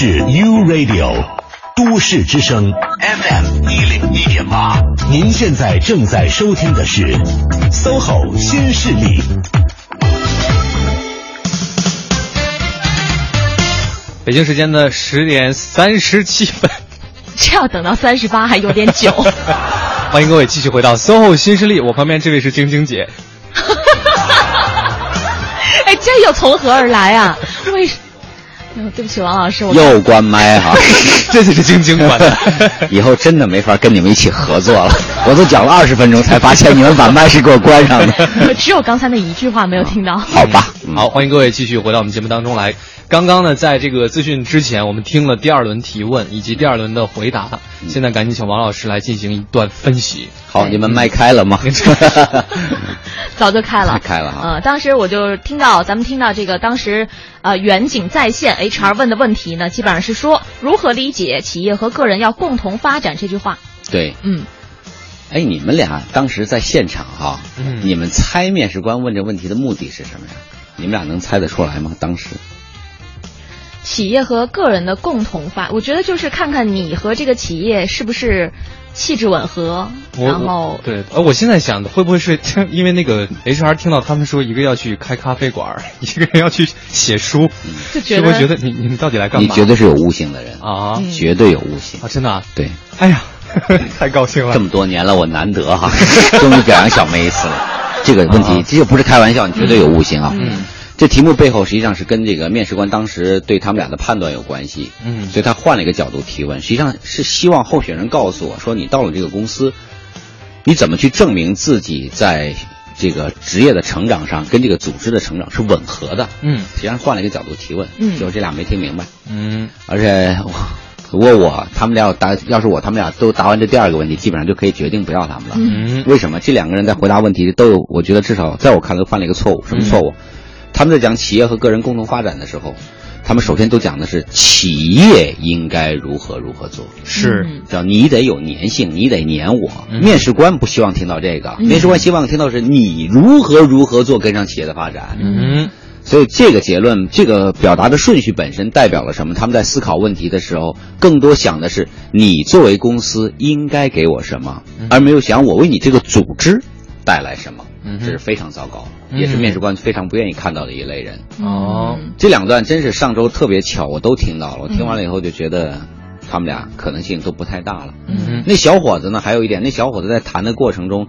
是 U Radio 都市之声 FM 一零一点八，您现在正在收听的是 SOHO 新势力。北京时间的十点三十七分，这要等到三十八还有点久。欢迎各位继续回到 SOHO 新势力，我旁边这位是晶晶姐。哎，这又从何而来啊？对不起，王老师，我又关麦哈，这就是晶晶关的。以后真的没法跟你们一起合作了。我都讲了二十分钟，才发现你们把麦是给我关上的。只有刚才那一句话没有听到。好吧，好，欢迎各位继续回到我们节目当中来。刚刚呢，在这个资讯之前，我们听了第二轮提问以及第二轮的回答。现在赶紧请王老师来进行一段分析。好，你们麦开了吗？早就开了，开了哈。呃，当时我就听到咱们听到这个当时呃远景在线 HR 问的问题呢，基本上是说如何理解企业和个人要共同发展这句话。对，嗯。哎，你们俩当时在现场哈，嗯，你们猜面试官问这问题的目的是什么呀？你们俩能猜得出来吗？当时？企业和个人的共同发，我觉得就是看看你和这个企业是不是气质吻合，然后对，呃，我现在想的会不会是 因为那个 HR 听到他们说一个要去开咖啡馆，一个人要去写书，就觉得是不是觉得你你们到底来干嘛？你绝对是有悟性的人啊，嗯绝对有悟性啊，真的啊，对，哎呀，太高兴了，这么多年了，我难得哈，终于表扬小妹一次了。这个问题，这就不是开玩笑，你绝对有悟性啊。嗯，这题目背后实际上是跟这个面试官当时对他们俩的判断有关系。嗯所以他换了一个角度提问，实际上是希望候选人告诉我说，你到了这个公司，你怎么去证明自己在这个职业的成长上跟这个组织的成长是吻合的？嗯，实际上换了一个角度提问，嗯就是这俩没听明白。嗯，而且如果我他们俩要答，要是我他们俩都答完这第二个问题，基本上就可以决定不要他们了。嗯为什么？这两个人在回答问题都有，我觉得至少在我看来都犯了一个错误。什么错误？他们在讲企业和个人共同发展的时候，他们首先都讲的是企业应该如何如何做，是叫你得有粘性，你得粘我。嗯面试官不希望听到这个，嗯面试官希望听到是你如何如何做跟上企业的发展。嗯。所以这个结论，这个表达的顺序本身代表了什么？他们在思考问题的时候，更多想的是你作为公司应该给我什么，而没有想我为你这个组织带来什么。嗯这是非常糟糕，嗯也是面试官非常不愿意看到的一类人。哦，这两段真是上周特别巧，我都听到了。我听完了以后就觉得，他们俩可能性都不太大了。嗯那小伙子呢？还有一点，那小伙子在谈的过程中，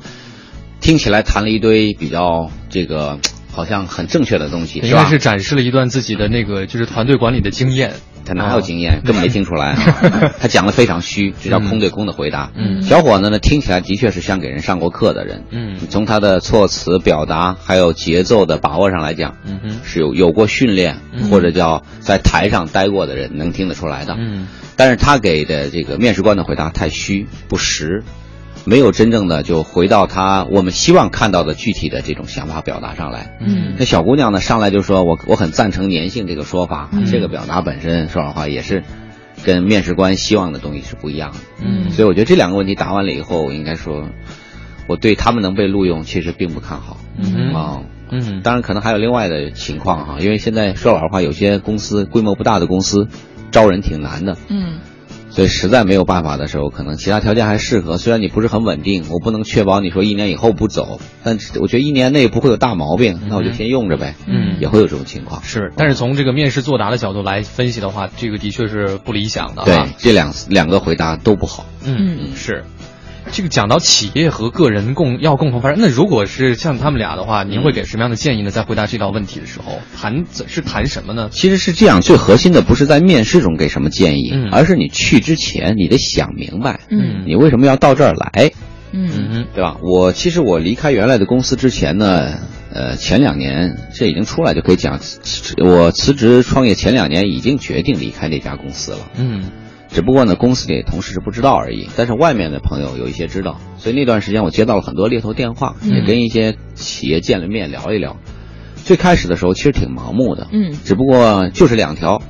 听起来谈了一堆比较这个好像很正确的东西？应该是展示了一段自己的那个就是团队管理的经验。他哪有经验？根本没听出来啊！他讲的非常虚，这叫空对空的回答。嗯小伙子呢，听起来的确是像给人上过课的人。嗯从他的措辞表达还有节奏的把握上来讲，嗯哼是有有过训练、嗯或者叫在台上待过的人能听得出来的。嗯但是他给的这个面试官的回答太虚不实，没有真正的就回到他我们希望看到的具体的这种想法表达上来。嗯那小姑娘呢，上来就说我我很赞成粘性这个说法，嗯这个表达本身说老实话也是跟面试官希望的东西是不一样的。嗯所以我觉得这两个问题答完了以后，应该说我对他们能被录用其实并不看好。嗯啊。嗯当然，可能还有另外的情况哈，因为现在说老实话，有些公司规模不大的公司，招人挺难的。嗯所以实在没有办法的时候，可能其他条件还适合。虽然你不是很稳定，我不能确保你说一年以后不走，但是我觉得一年内不会有大毛病，那我就先用着呗。嗯也会有这种情况。是，但是从这个面试作答的角度来分析的话，这个的确是不理想的。对，这两两个回答都不好。嗯，是。这个讲到企业和个人共要共同发展，那如果是像他们俩的话，您会给什么样的建议呢？在回答这道问题的时候，谈是谈什么呢？其实是这样，最核心的不是在面试中给什么建议，嗯而是你去之前你得想明白，嗯你为什么要到这儿来，嗯对吧？我其实我离开原来的公司之前呢，呃，前两年这已经出来就可以讲，我辞职创业前两年已经决定离开那家公司了。嗯只不过呢，公司里同事是不知道而已，但是外面的朋友有一些知道，所以那段时间我接到了很多猎头电话，嗯也跟一些企业见了面聊一聊。最开始的时候其实挺盲目的，嗯只不过就是两条，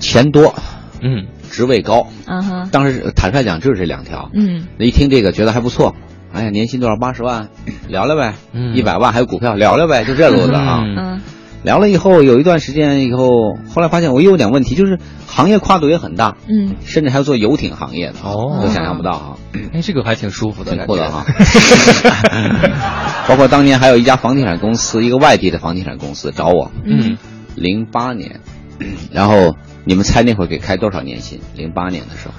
钱多，嗯，职位高。啊哈当时坦率讲就是这两条。嗯一听这个觉得还不错，哎呀，年薪多少？八十万，聊聊呗。嗯一百万还有股票，聊聊呗，就这路子啊。嗯聊了以后，有一段时间以后，后来发现我又有点问题，就是行业跨度也很大，嗯。甚至还要做游艇行业的，哦。都想象不到啊，哎，这个还挺舒服的，挺酷的哈。包括当年还有一家房地产公司，一个外地的房地产公司找我，嗯，零八年，然后你们猜那会儿给开多少年薪？零八年的时候，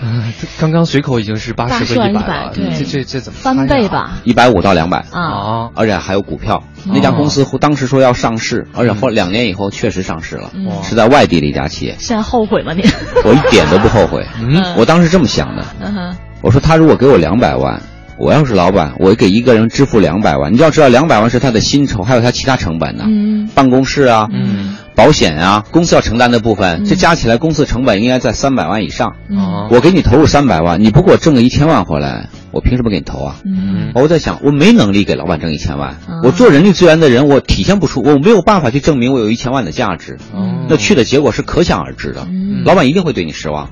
啊 刚刚随口已经是八十和一百了，对这这这怎么翻倍吧？一百五到两百啊，啊？而且还有股票。那家公司当时说要上市，而且后两年以后确实上市了，嗯是在外地的一家企业。现在后悔吗你？我一点都不后悔。嗯我当时这么想的，嗯哼我说他如果给我两百万，我要是老板，我给一个人支付两百万，你就要知道两百万是他的薪酬，还有他其他成本呢，嗯。办公室啊，嗯。保险啊，公司要承担的部分，这加起来公司成本应该在三百万以上。嗯。我给你投入三百万，你不给我挣个一千万回来，我凭什么给你投啊？嗯。我在想，我没能力给老板挣一千万，啊。我做人力资源的人，我体现不出，我没有办法去证明我有一千万的价值。哦。那去的结果是可想而知的，嗯。老板一定会对你失望。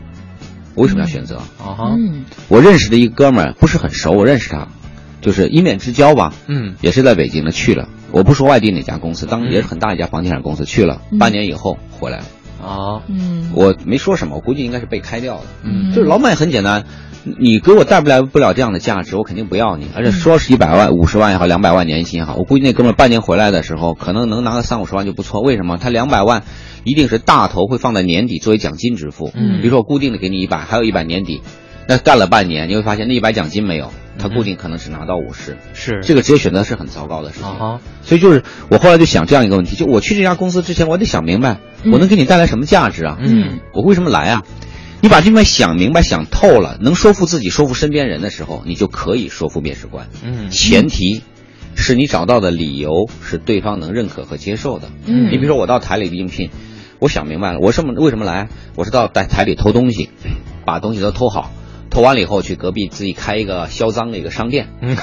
我为什么要选择？啊哈嗯我认识的一个哥们儿，不是很熟，我认识他，就是一面之交吧，嗯也是在北京的去了。我不说外地哪家公司，当时也是很大一家房地产公司去了，嗯半年以后回来了。啊嗯我没说什么，我估计应该是被开掉的。嗯就是老板也很简单，你给我带不来不了这样的价值，我肯定不要你。而且说是一百万、五十万也好，两百万年薪也好，我估计那哥们儿半年回来的时候，可能能拿个三五十万就不错。为什么？他两百万一定是大头会放在年底作为奖金支付。嗯比如说我固定的给你一百，还有一百年底，那干了半年，你会发现那一百奖金没有，他固定可能只拿到五十。是这个职业选择是很糟糕的事情。啊所以就是我后来就想这样一个问题：就我去这家公司之前，我得想明白，我能给你带来什么价值啊？嗯，我为什么来啊？你把这面想明白、想透了，能说服自己、说服身边人的时候，你就可以说服面试官。嗯前提是你找到的理由是对方能认可和接受的。嗯你比如说我到台里的应聘，我想明白了，我什么为什么来？我是到台台里偷东西，把东西都偷好，偷完了以后去隔壁自己开一个销赃的一个商店。嗯，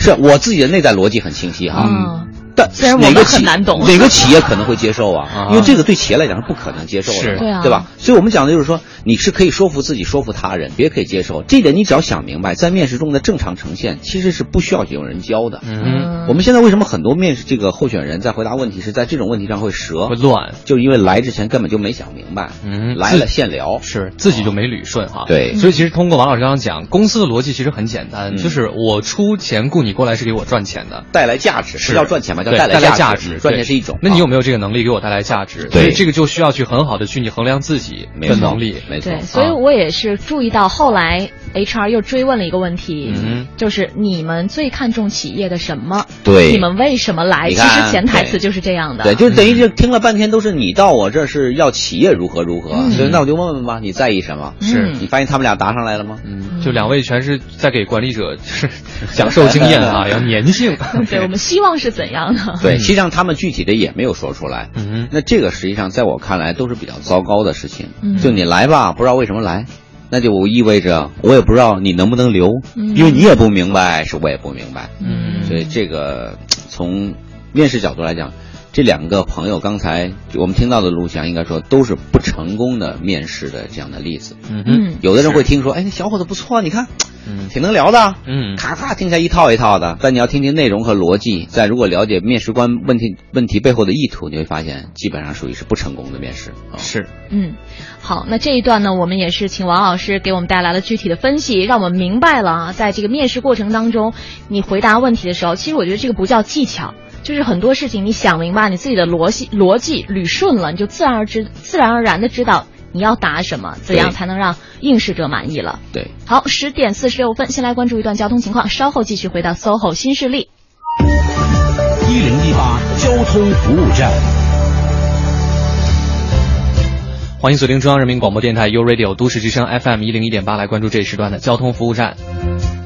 是我自己的内在逻辑很清晰哈。嗯但虽然我们哪个企很难懂哪个企业可能会接受啊啊？因为这个对企业来讲是不可能接受的，对啊吧？所以我们讲的就是说，你是可以说服自己，说服他人，别可以接受。这一点你只要想明白，在面试中的正常呈现其实是不需要有人教的。嗯，我们现在为什么很多面试这个候选人在回答问题是在这种问题上会折会，乱，就是因为来之前根本就没想明白，嗯来了现聊。是自己就没捋顺哈。对所以其实通过王老师刚刚讲，公司的逻辑其实很简单，嗯就是我出钱雇你过来是给我赚钱的。带来价值，是要赚钱吧，带带来价价值。赚钱是一种，那你有没有？这个能力给我带来价值？对所以这个就需要去很好的去你衡量自己的能力。没错对，，所以我也是注意到后来 HR 又追问了一个问题，嗯就是你们最看重企业的什么？对你们为什么来？其实潜台词就是这样的。对，就是等于就听了半天都是你到我这儿是要企业如何如何，嗯所以那我就问问吧，你在意什么？是你发现他们俩答上来了吗？嗯，就两位全是在给管理者就是讲授经验啊，要粘性。对，我们希望是怎样的？对，实际上他们具体的也没有说出来。嗯那这个实际上在我看来都是比较糟糕的事情。嗯就你来吧，不知道为什么来，那就意味着我也不知道你能不能留，嗯因为你也不明白，是我也不明白。嗯所以这个从面试角度来讲，这两个朋友刚才我们听到的录像，应该说都是不成功的面试的这样的例子。嗯嗯有的人会听说，哎，那小伙子不错，你看，嗯挺能聊的，嗯咔咔听起来一套一套的。但你要听听内容和逻辑，再如果了解面试官问题问题背后的意图，你会发现基本上属于是不成功的面试。啊是嗯，好，那这一段呢，我们也是请王老师给我们带来了具体的分析，让我们明白了啊，在这个面试过程当中，你回答问题的时候，其实我觉得这个不叫技巧。就是很多事情你想明白，你自己的逻辑逻辑捋顺了，你就自然而知自然而然的知道你要答什么，怎样才能让应试者满意了。对，好，十点四十六分，先来关注一段交通情况，稍后继续回到 SOHO 新势力。一零一八交通服务站。欢迎锁定中央人民广播电台 u Radio 都市之声 FM 一零一点八，来关注这一时段的交通服务站。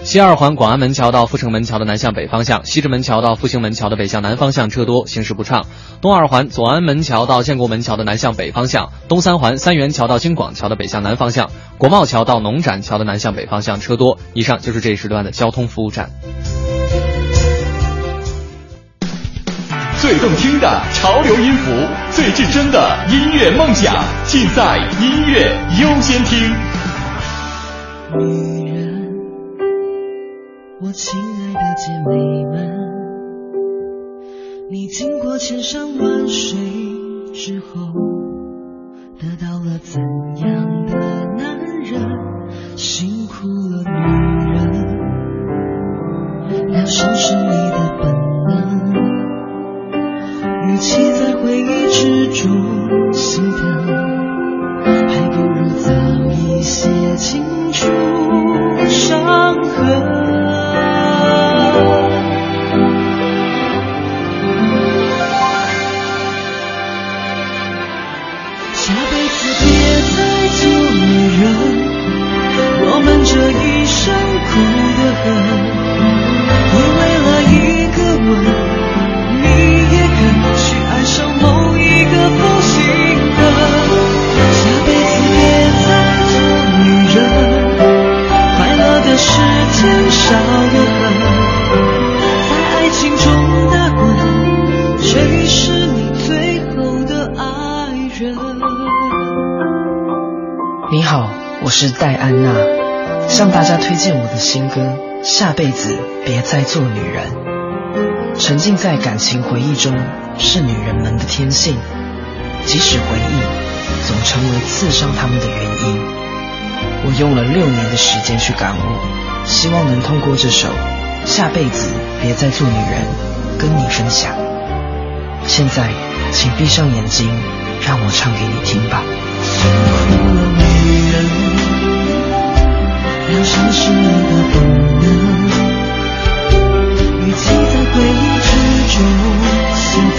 西二环广安门桥到阜成门桥的南向北方向，西直门桥到复兴门桥的北向南方向车多，行驶不畅。东二环左安门桥到建国门桥的南向北方向，东三环三元桥到京广桥的北向南方向，国贸桥到农展桥的南向北方向车多。以上就是这一时段的交通服务站。最动听的潮流音符，最至真的音乐梦想，尽在音乐优先听。女人，我亲爱的姐妹们，你经过千山万水之后，得到了怎样的男人？辛苦了，女人，疗伤是你的本能。与其在回忆之中心疼，还不如早一些清除伤痕。下辈子别再做女人，我们这一生苦得很，少得很，在爱情中打滚，谁是你最后的爱人？你好，我是戴安娜，向大家推荐我的新歌《下辈子别再做女人》。沉浸在感情回忆中是女人们的天性，即使回忆总成为刺伤她们的原因。我用了六年的时间去感悟，希望能通过这首《下辈子别再做女人》跟你分享。现在，请闭上眼睛，让我唱给你听吧。女人，要丧失了本能，与其在回忆之中心疼，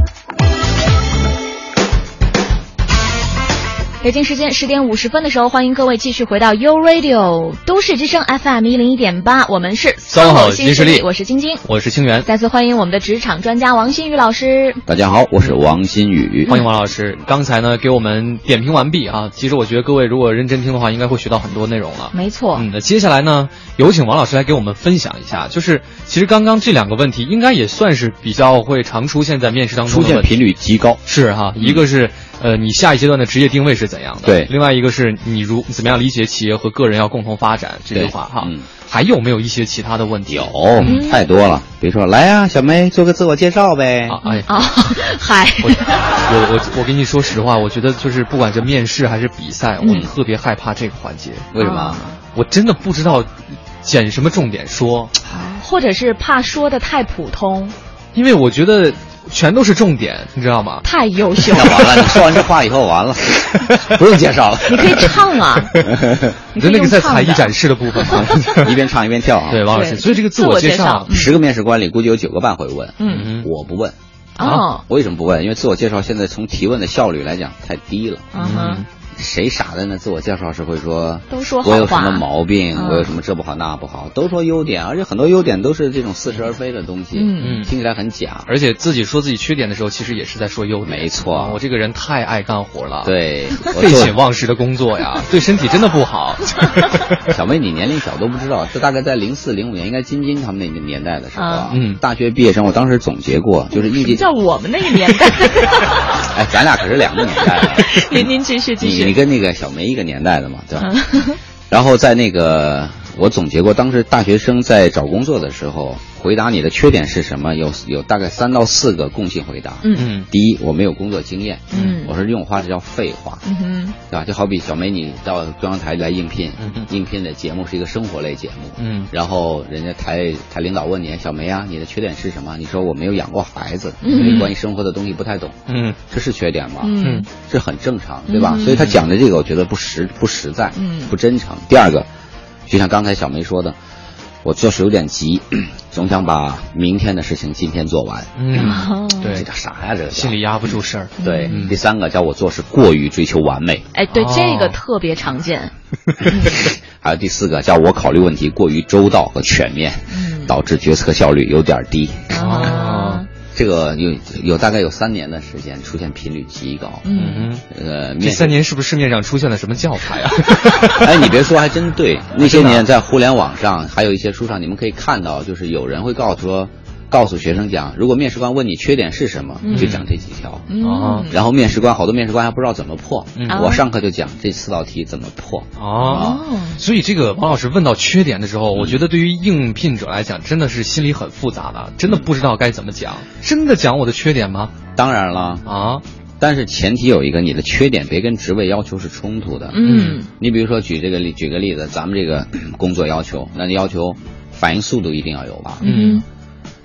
北京时间十点五十分的时候，欢迎各位继续回到 U Radio 都市之声 FM 一零一点八，我们是 SOHO 新新势力我是晶晶，我是清源。再次欢迎我们的职场专家王新宇老师。大家好，我是王新宇，欢迎王老师。刚才呢，给我们点评完毕啊。其实我觉得各位如果认真听的话，应该会学到很多内容了。没错，嗯，那接下来呢，有请王老师来给我们分享一下，就是其实刚刚这两个问题，应该也算是比较会常出现在面试当中的出现频率极高。是哈，一个是呃，你下一阶段的职业定位是怎样的？对另外一个是你如怎么样理解企业和个人要共同发展这句话哈。嗯还有没有一些其他的问题？有太多了，比如说来呀、小梅做个自我介绍呗。啊，哎，啊，嗨，我我我我跟你说实话，我觉得就是不管是面试还是比赛，我嗯特别害怕这个环节。为什么？啊我真的不知道捡什么重点说，或者是怕说的太普通，因为我觉得全都是重点，你知道吗？太优秀了 完了，你说完这话以后完了，不用介绍了。你可以唱啊，你的那个在才艺展示的部分吗？一边唱一边跳啊。对，王老师，所以这个自我介绍，十个面试官里估计有九个半会问，嗯，我不问。啊，我为什么不问？因为自我介绍现在从提问的效率来讲太低了。嗯哼，谁傻的呢？自我介绍时会说，都说好话我有什么毛病，嗯我有什么这不好那不好，都说优点，而且很多优点都是这种似是而非的东西，嗯嗯听起来很假。而且自己说自己缺点的时候，其实也是在说优点。没错啊我这个人太爱干活了，对，废寝忘食的工作呀，对身体真的不好。小妹，你年龄小都不知道，这大概在零四零五年，应该金金他们那个年代的时候啊，嗯，大学毕业生，我当时总结过，就是应届，叫我们那个年代。哎，咱俩可是两个年代了。您您继续继你你。跟那个小梅一个年代的嘛，对吧？然后在那个我总结过，当时大学生在找工作的时候，回答你的缺点是什么，有有大概三到四个共性回答。嗯嗯第一，我没有工作经验。嗯我说用话是叫废话。嗯哼，对吧？就好比小梅，你到中央台来应聘，嗯应聘的节目是一个生活类节目，嗯然后人家台台领导问你，小梅啊，你的缺点是什么？你说我没有养过孩子，嗯所以关于生活的东西不太懂，嗯这是缺点吗？嗯这很正常，对吧？嗯所以他讲的这个，我觉得不实不实在，嗯不真诚。第二个，就像刚才小梅说的，我做事有点急，总想把明天的事情今天做完。嗯，对，这叫啥呀？这个心里压不住事儿。对。嗯第三个叫我做事过于追求完美，哎，对，哦这个特别常见。还有第四个叫我考虑问题过于周到和全面，嗯导致决策效率有点低。啊，这个有有大概有三年的时间，出现频率极高。嗯嗯，呃，这三年是不是市面上出现了什么教材啊？哎，你别说，还真对。那些年在互联网上，还有一些书上，你们可以看到，就是有人会告诉说，告诉学生讲，如果面试官问你缺点是什么，嗯。就讲这几条。嗯。然后面试官好多面试官还不知道怎么破，嗯。我上课就讲这四道题怎么破。哦，所以这个王老师问到缺点的时候，我觉得对于应聘者来讲，真的是心里很复杂的，真的不知道该怎么讲。真的讲我的缺点吗？当然了。啊，但是前提有一个，你的缺点别跟职位要求是冲突的。嗯，你比如说举这个例，举个例子，咱们这个工作要求，那你要求反应速度一定要有吧？嗯，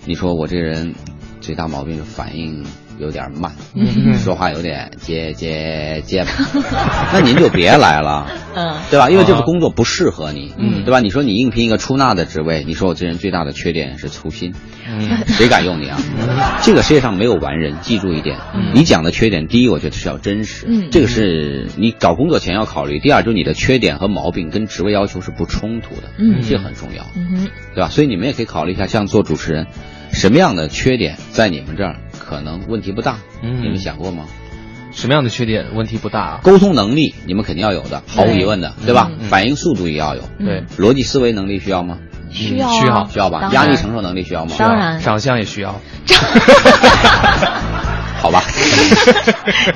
你说我这人最大毛病是反应有点慢，嗯说话有点结结结巴，那您就别来了。嗯，对吧？因为这个工作不适合你，嗯对吧？你说你应聘一个出纳的职位，你说我这人最大的缺点是粗心，嗯谁敢用你啊？这个世界上没有完人，记住一点，嗯你讲的缺点，第一，我觉得是要真实，嗯这个是你找工作前要考虑；第二，就是你的缺点和毛病跟职位要求是不冲突的，嗯这很重要，对吧？所以你们也可以考虑一下，像做主持人，什么样的缺点在你们这儿可能问题不大？嗯你们想过吗？什么样的缺点问题不大？沟通能力你们肯定要有的，毫无疑问的，对吧？嗯反应速度也要有，对，逻辑思维能力需要吗？需要啊需要需要吧压力承受能力需要吗？当然长相也需要。好吧，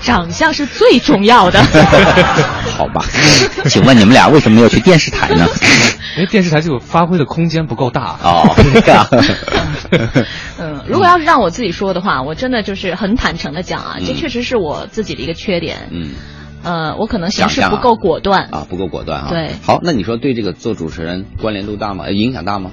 长相是最重要的。好吧。请问你们俩为什么没有去电视台呢？因为电视台这个发挥的空间不够大。哦，嗯，如果要是让我自己说的话，我真的就是很坦诚的讲啊，嗯这确实是我自己的一个缺点。嗯，呃，我可能行想象啊事不够果断。啊，不够果断啊。对好，那你说对这个做主持人关联度大吗？呃影响大吗？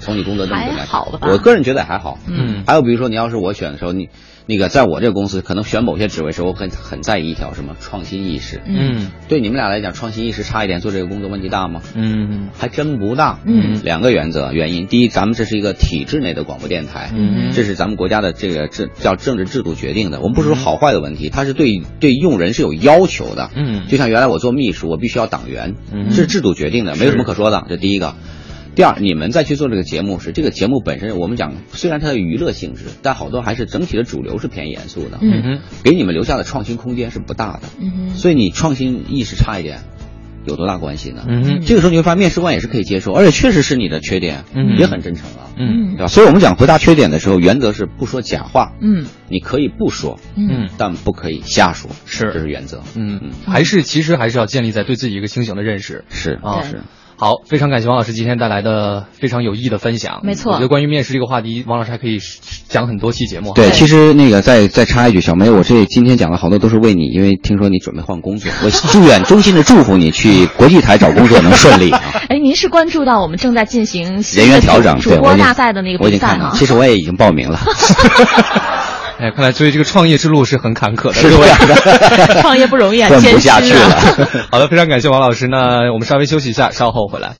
从你工作这么多年还好吧我个人觉得还好。嗯还有比如说，你要是我选的时候，你那个在我这个公司，可能选某些职位时候，我很很在意一条什么创新意识。嗯对你们俩来讲，创新意识差一点，做这个工作问题大吗？嗯还真不大。嗯两个原则原因，第一，咱们这是一个体制内的广播电台，嗯这是咱们国家的这个制叫政治制度决定的。我们不是说好坏的问题，它是对对用人是有要求的。嗯就像原来我做秘书，我必须要党员，嗯这是制度决定的，没有什么可说的。这第一个。第二，你们再去做这个节目时，这个节目本身我们讲，虽然它的娱乐性质，但好多还是整体的主流是偏严肃的。嗯哼给你们留下的创新空间是不大的。嗯哼，所以你创新意识差一点，有多大关系呢？嗯哼这个时候你会发现面试官也是可以接受，而且确实是你的缺点，嗯也很真诚啊，嗯对吧？所以我们讲回答缺点的时候，原则是不说假话，嗯你可以不说，嗯但不可以瞎说，是这是原则。嗯，还是其实还是要建立在对自己一个清醒的认识。是啊是。好，非常感谢王老师今天带来的非常有意义的分享。没错我觉得关于面试这个话题，王老师还可以讲很多期节目。对，其实那个再再插一句，小梅，我这今天讲的好多都是为你，因为听说你准备换工作，我祝愿衷心的祝福你去国际台找工作能顺利啊！哎，您是关注到我们正在进行人员调整，主对，我已经播大赛的那个比赛哈我已经看到，？其实我也已经报名了。哎，看来所以这个创业之路是很坎坷的，是这样的 创业不容易啊，坚持下去啊。了。好的，非常感谢王老师。那我们稍微休息一下，稍后回来。